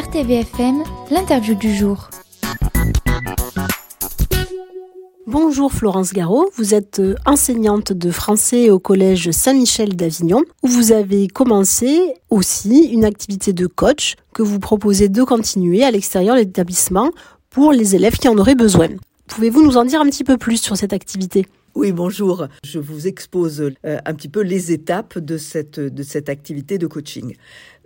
RTVFM, l'interview du jour. Bonjour Florence Garot, vous êtes euh, enseignante de français au collège Saint-Michel d'Avignon, où vous avez commencé aussi une activité de coach que vous proposez de continuer à l'extérieur de l'établissement pour les élèves qui en auraient besoin. Pouvez-vous nous en dire un petit peu plus sur cette activité? Oui, bonjour. Je vous expose euh, un petit peu les étapes de cette, de cette activité de coaching.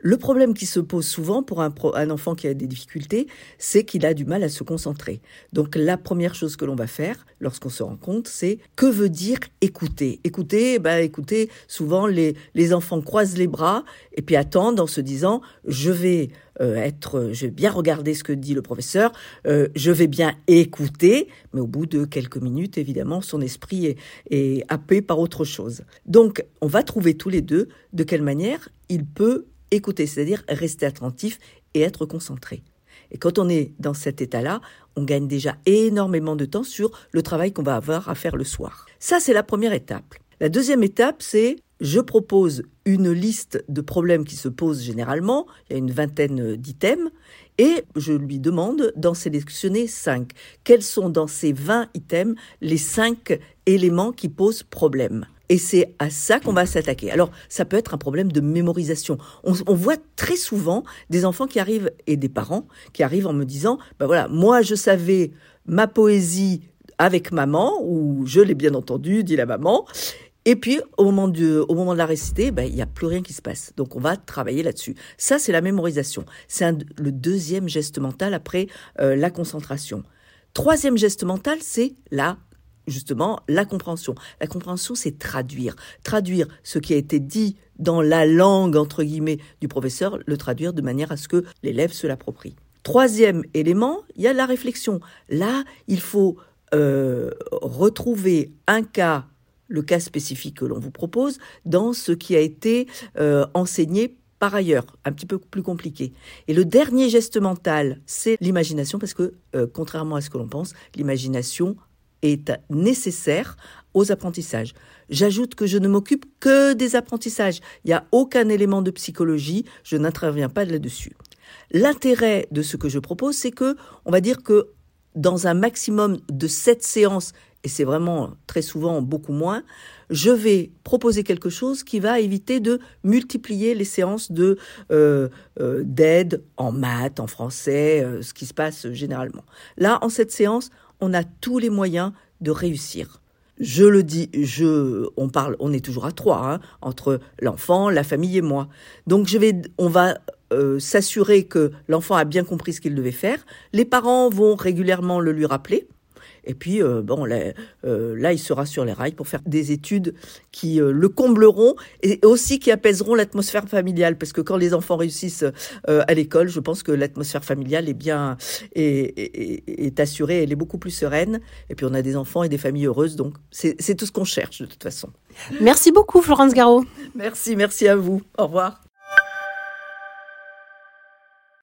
Le problème qui se pose souvent pour un, enfant qui a des difficultés, c'est qu'il a du mal à se concentrer. Donc la première chose que l'on va faire lorsqu'on se rend compte, c'est que veut dire écouter? Écouter, bah écoutez, souvent les, les enfants croisent les bras et puis attendent en se disant je vais euh, être, je vais bien regarder ce que dit le professeur, euh, je vais bien écouter, mais au bout de quelques minutes, évidemment, son esprit est, est happé par autre chose. Donc, on va trouver tous les deux de quelle manière il peut écouter, c'est-à-dire rester attentif et être concentré. Et quand on est dans cet état-là, on gagne déjà énormément de temps sur le travail qu'on va avoir à faire le soir. Ça, c'est la première étape. La deuxième étape, c'est je propose une liste de problèmes qui se posent généralement, il y a une vingtaine d'items, et je lui demande d'en sélectionner cinq. Quels sont dans ces 20 items les cinq éléments qui posent problème? Et c'est à ça qu'on va s'attaquer. Alors, ça peut être un problème de mémorisation. On, voit très souvent des enfants qui arrivent et des parents qui arrivent en me disant, ben voilà, moi je savais ma poésie avec maman, ou je l'ai bien entendu, dit la maman. Et puis, au moment, au moment de la réciter, ben, il n'y a plus rien qui se passe. Donc, on va travailler là-dessus. Ça, c'est la mémorisation. C'est le deuxième geste mental après euh, la concentration. Troisième geste mental, c'est la justement la compréhension. La compréhension, c'est traduire. Traduire ce qui a été dit dans la langue, entre guillemets, du professeur, le traduire de manière à ce que l'élève se l'approprie. Troisième élément, il y a la réflexion. Là, il faut euh, retrouver un cas, le cas spécifique que l'on vous propose, dans ce qui a été euh, enseigné par ailleurs, un petit peu plus compliqué. Et le dernier geste mental, c'est l'imagination, parce que, euh, contrairement à ce que l'on pense, l'imagination est nécessaire aux apprentissages. J'ajoute que je ne m'occupe que des apprentissages. Il n'y a aucun élément de psychologie, je n'interviens pas là-dessus. L'intérêt de ce que je propose, c'est que, on va dire que dans un maximum de sept séances, et c'est vraiment très souvent beaucoup moins, je vais proposer quelque chose qui va éviter de multiplier les séances de euh, euh, d'aide en maths, en français, euh, ce qui se passe généralement. Là, en cette séance, on a tous les moyens de réussir. Je le dis, je, on parle, on est toujours à trois hein, entre l'enfant, la famille et moi. Donc je vais, on va euh, s'assurer que l'enfant a bien compris ce qu'il devait faire. Les parents vont régulièrement le lui rappeler. Et puis, euh, bon, euh, là, il sera sur les rails pour faire des études qui euh, le combleront et aussi qui apaiseront l'atmosphère familiale. Parce que quand les enfants réussissent à l'école, je pense que l'atmosphère familiale est bien est, est, assurée, elle est beaucoup plus sereine. Et puis, on a des enfants et des familles heureuses, donc c'est tout ce qu'on cherche de toute façon. Merci beaucoup, Florence Garot. Merci, merci à vous. Au revoir.